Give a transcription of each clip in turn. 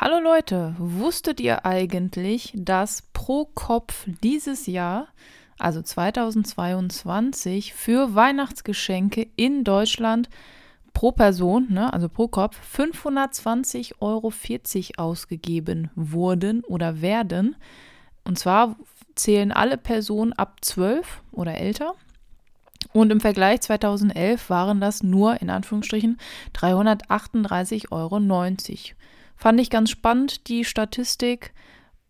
Hallo Leute, wusstet ihr eigentlich, dass pro Kopf dieses Jahr, also 2022, für Weihnachtsgeschenke in Deutschland pro Person, ne, also pro Kopf, 520,40 Euro ausgegeben wurden oder werden? Und zwar zählen alle Personen ab 12 oder älter. Und im Vergleich 2011 waren das nur in Anführungsstrichen 338,90 Euro. Fand ich ganz spannend, die Statistik,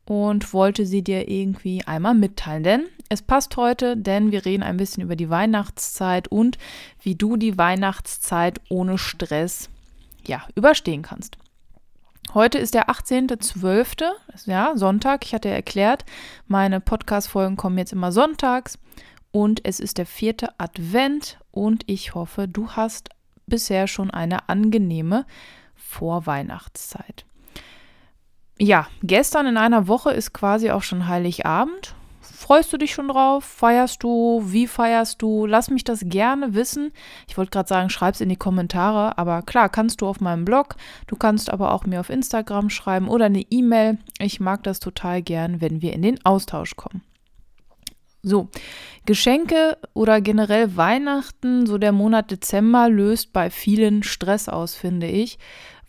und wollte sie dir irgendwie einmal mitteilen. Denn es passt heute, denn wir reden ein bisschen über die Weihnachtszeit und wie du die Weihnachtszeit ohne Stress ja, überstehen kannst. Heute ist der 18.12., ja, Sonntag. Ich hatte ja erklärt, meine Podcast-Folgen kommen jetzt immer sonntags und es ist der vierte Advent und ich hoffe, du hast bisher schon eine angenehme Vorweihnachtszeit. Ja, gestern in einer Woche ist quasi auch schon Heiligabend. Freust du dich schon drauf? Feierst du? Wie feierst du? Lass mich das gerne wissen. Ich wollte gerade sagen, schreib es in die Kommentare, aber klar, kannst du auf meinem Blog. Du kannst aber auch mir auf Instagram schreiben oder eine E-Mail. Ich mag das total gern, wenn wir in den Austausch kommen. So, Geschenke oder generell Weihnachten, so der Monat Dezember löst bei vielen Stress aus, finde ich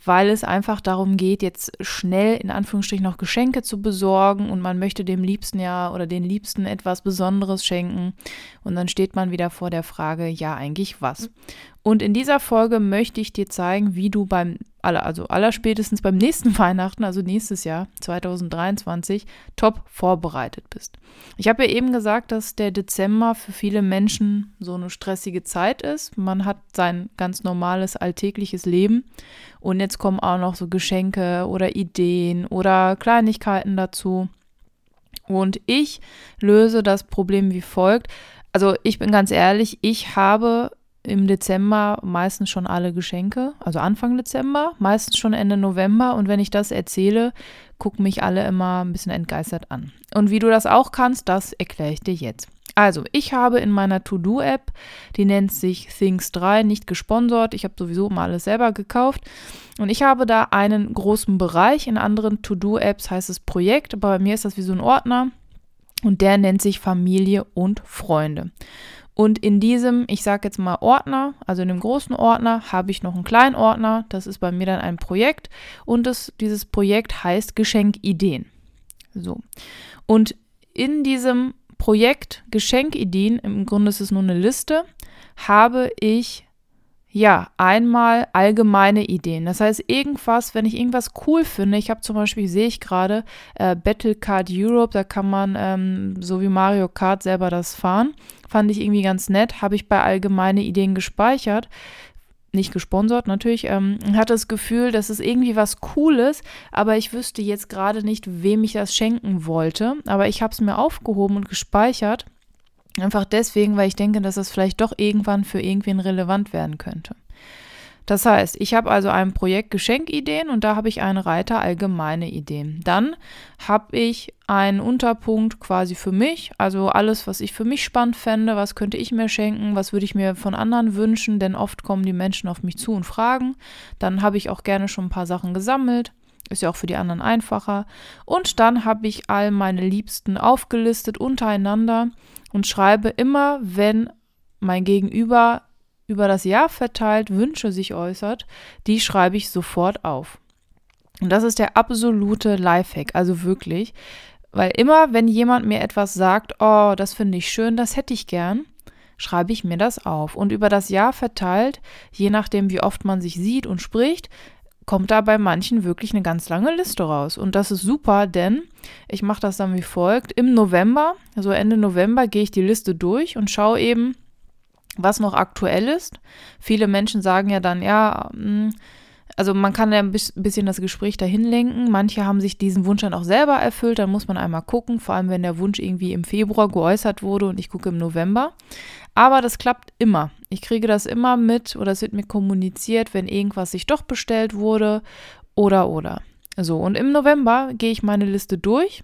weil es einfach darum geht, jetzt schnell in Anführungsstrichen noch Geschenke zu besorgen und man möchte dem Liebsten ja oder den Liebsten etwas Besonderes schenken und dann steht man wieder vor der Frage, ja eigentlich was. Und in dieser Folge möchte ich dir zeigen, wie du beim, also allerspätestens beim nächsten Weihnachten, also nächstes Jahr 2023, top vorbereitet bist. Ich habe ja eben gesagt, dass der Dezember für viele Menschen so eine stressige Zeit ist. Man hat sein ganz normales alltägliches Leben und jetzt kommen auch noch so Geschenke oder Ideen oder Kleinigkeiten dazu. Und ich löse das Problem wie folgt. Also ich bin ganz ehrlich, ich habe im Dezember meistens schon alle Geschenke, also Anfang Dezember, meistens schon Ende November. Und wenn ich das erzähle, gucken mich alle immer ein bisschen entgeistert an. Und wie du das auch kannst, das erkläre ich dir jetzt. Also, ich habe in meiner To-Do-App, die nennt sich Things 3, nicht gesponsert. Ich habe sowieso mal alles selber gekauft. Und ich habe da einen großen Bereich. In anderen To-Do-Apps heißt es Projekt, aber bei mir ist das wie so ein Ordner. Und der nennt sich Familie und Freunde. Und in diesem, ich sage jetzt mal Ordner, also in dem großen Ordner, habe ich noch einen kleinen Ordner. Das ist bei mir dann ein Projekt. Und das, dieses Projekt heißt Geschenkideen. So. Und in diesem Projekt Geschenkideen, im Grunde ist es nur eine Liste, habe ich ja, einmal allgemeine Ideen. Das heißt, irgendwas, wenn ich irgendwas cool finde, ich habe zum Beispiel, sehe ich gerade, äh, Battle Card Europe, da kann man ähm, so wie Mario Kart selber das fahren. Fand ich irgendwie ganz nett, habe ich bei allgemeine Ideen gespeichert. Nicht gesponsert natürlich. Ähm, hatte das Gefühl, dass es irgendwie was Cooles, aber ich wüsste jetzt gerade nicht, wem ich das schenken wollte. Aber ich habe es mir aufgehoben und gespeichert Einfach deswegen, weil ich denke, dass es vielleicht doch irgendwann für irgendwen relevant werden könnte. Das heißt, ich habe also ein Projekt Geschenkideen und da habe ich einen Reiter allgemeine Ideen. Dann habe ich einen Unterpunkt quasi für mich, also alles, was ich für mich spannend fände, was könnte ich mir schenken, was würde ich mir von anderen wünschen, denn oft kommen die Menschen auf mich zu und fragen. Dann habe ich auch gerne schon ein paar Sachen gesammelt. Ist ja auch für die anderen einfacher. Und dann habe ich all meine Liebsten aufgelistet untereinander und schreibe immer, wenn mein Gegenüber über das Jahr verteilt Wünsche sich äußert, die schreibe ich sofort auf. Und das ist der absolute Lifehack, also wirklich, weil immer, wenn jemand mir etwas sagt, oh, das finde ich schön, das hätte ich gern, schreibe ich mir das auf. Und über das Jahr verteilt, je nachdem, wie oft man sich sieht und spricht, kommt da bei manchen wirklich eine ganz lange Liste raus. Und das ist super, denn ich mache das dann wie folgt. Im November, also Ende November, gehe ich die Liste durch und schaue eben, was noch aktuell ist. Viele Menschen sagen ja dann, ja, hm, also man kann ja ein bisschen das Gespräch dahin lenken. Manche haben sich diesen Wunsch dann auch selber erfüllt. Dann muss man einmal gucken, vor allem wenn der Wunsch irgendwie im Februar geäußert wurde und ich gucke im November. Aber das klappt immer. Ich kriege das immer mit oder es wird mir kommuniziert, wenn irgendwas sich doch bestellt wurde oder oder. So, und im November gehe ich meine Liste durch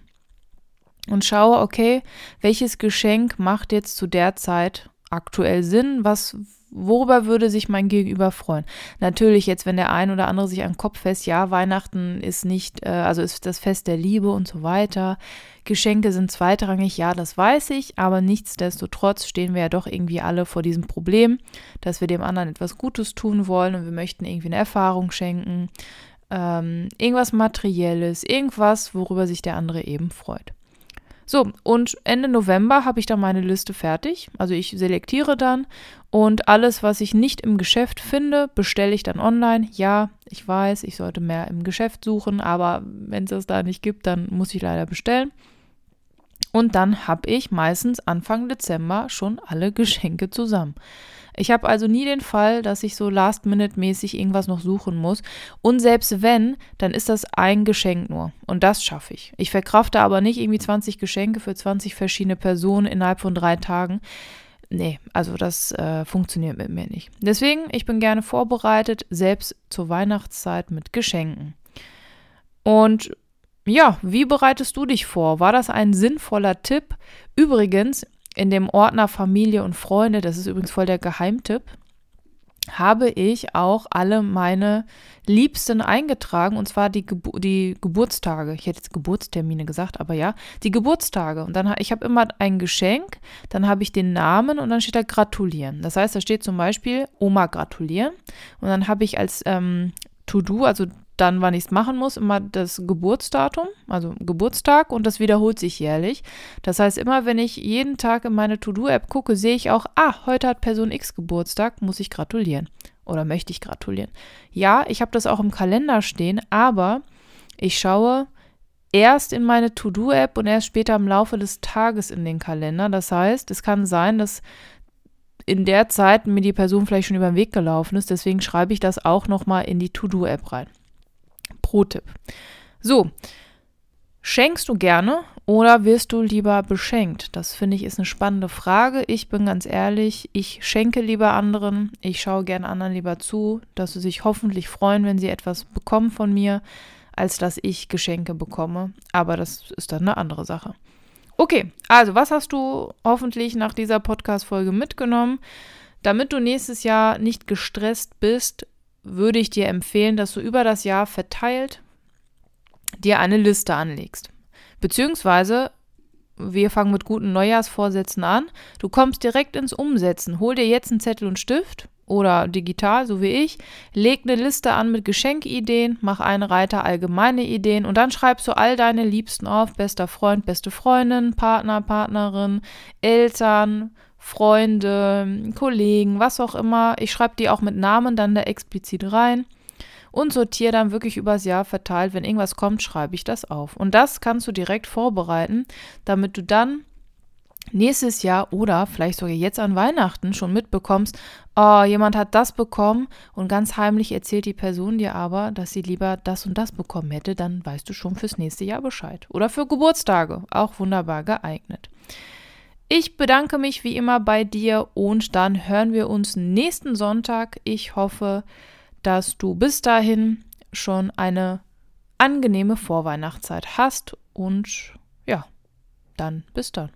und schaue, okay, welches Geschenk macht jetzt zu der Zeit aktuell Sinn? Was worüber würde sich mein Gegenüber freuen? Natürlich jetzt, wenn der ein oder andere sich an den Kopf fest, ja, Weihnachten ist nicht, äh, also ist das Fest der Liebe und so weiter. Geschenke sind zweitrangig, ja, das weiß ich, aber nichtsdestotrotz stehen wir ja doch irgendwie alle vor diesem Problem, dass wir dem anderen etwas Gutes tun wollen und wir möchten irgendwie eine Erfahrung schenken, ähm, irgendwas Materielles, irgendwas, worüber sich der andere eben freut. So, und Ende November habe ich dann meine Liste fertig. Also ich selektiere dann und alles, was ich nicht im Geschäft finde, bestelle ich dann online. Ja, ich weiß, ich sollte mehr im Geschäft suchen, aber wenn es das da nicht gibt, dann muss ich leider bestellen. Und dann habe ich meistens Anfang Dezember schon alle Geschenke zusammen. Ich habe also nie den Fall, dass ich so last-minute-mäßig irgendwas noch suchen muss. Und selbst wenn, dann ist das ein Geschenk nur. Und das schaffe ich. Ich verkrafte aber nicht irgendwie 20 Geschenke für 20 verschiedene Personen innerhalb von drei Tagen. Nee, also das äh, funktioniert mit mir nicht. Deswegen, ich bin gerne vorbereitet, selbst zur Weihnachtszeit mit Geschenken. Und ja, wie bereitest du dich vor? War das ein sinnvoller Tipp? Übrigens, in dem Ordner Familie und Freunde, das ist übrigens voll der Geheimtipp, habe ich auch alle meine Liebsten eingetragen und zwar die, Gebu die Geburtstage. Ich hätte jetzt Geburtstermine gesagt, aber ja, die Geburtstage. Und dann ich habe immer ein Geschenk, dann habe ich den Namen und dann steht da gratulieren. Das heißt, da steht zum Beispiel Oma gratulieren und dann habe ich als ähm, To-Do, also dann, wann ich es machen muss, immer das Geburtsdatum, also Geburtstag und das wiederholt sich jährlich. Das heißt, immer wenn ich jeden Tag in meine To-Do-App gucke, sehe ich auch, ah, heute hat Person X Geburtstag, muss ich gratulieren oder möchte ich gratulieren. Ja, ich habe das auch im Kalender stehen, aber ich schaue erst in meine To-Do-App und erst später im Laufe des Tages in den Kalender. Das heißt, es kann sein, dass in der Zeit mir die Person vielleicht schon über den Weg gelaufen ist. Deswegen schreibe ich das auch nochmal in die To-Do-App rein. Pro-Tipp. So, schenkst du gerne oder wirst du lieber beschenkt? Das finde ich ist eine spannende Frage. Ich bin ganz ehrlich, ich schenke lieber anderen. Ich schaue gerne anderen lieber zu, dass sie sich hoffentlich freuen, wenn sie etwas bekommen von mir, als dass ich Geschenke bekomme. Aber das ist dann eine andere Sache. Okay, also was hast du hoffentlich nach dieser Podcast-Folge mitgenommen? Damit du nächstes Jahr nicht gestresst bist, würde ich dir empfehlen, dass du über das Jahr verteilt dir eine Liste anlegst. Beziehungsweise, wir fangen mit guten Neujahrsvorsätzen an. Du kommst direkt ins Umsetzen. Hol dir jetzt einen Zettel und Stift oder digital, so wie ich. Leg eine Liste an mit Geschenkideen, mach einen Reiter allgemeine Ideen und dann schreibst du all deine Liebsten auf. Bester Freund, beste Freundin, Partner, Partnerin, Eltern, Freunde, Kollegen, was auch immer. Ich schreibe die auch mit Namen dann da explizit rein und sortiere dann wirklich übers Jahr verteilt. Wenn irgendwas kommt, schreibe ich das auf. Und das kannst du direkt vorbereiten, damit du dann nächstes Jahr oder vielleicht sogar jetzt an Weihnachten schon mitbekommst, oh, jemand hat das bekommen und ganz heimlich erzählt die Person dir aber, dass sie lieber das und das bekommen hätte, dann weißt du schon fürs nächste Jahr Bescheid. Oder für Geburtstage, auch wunderbar geeignet. Ich bedanke mich wie immer bei dir und dann hören wir uns nächsten Sonntag. Ich hoffe, dass du bis dahin schon eine angenehme Vorweihnachtszeit hast und ja, dann bis dann.